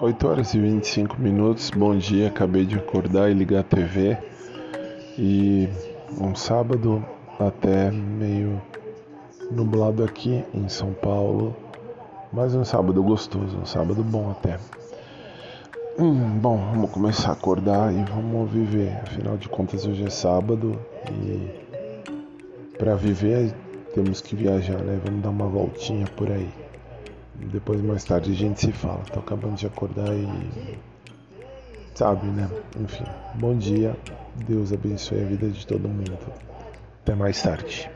8 horas e 25 minutos, bom dia. Acabei de acordar e ligar a TV. E um sábado até meio nublado aqui em São Paulo. Mas um sábado gostoso, um sábado bom até. Hum, bom, vamos começar a acordar e vamos viver. Afinal de contas, hoje é sábado e para viver temos que viajar, né? Vamos dar uma voltinha por aí. Depois, mais tarde, a gente se fala. Tô acabando de acordar e. Sabe, né? Enfim, bom dia. Deus abençoe a vida de todo mundo. Até mais tarde.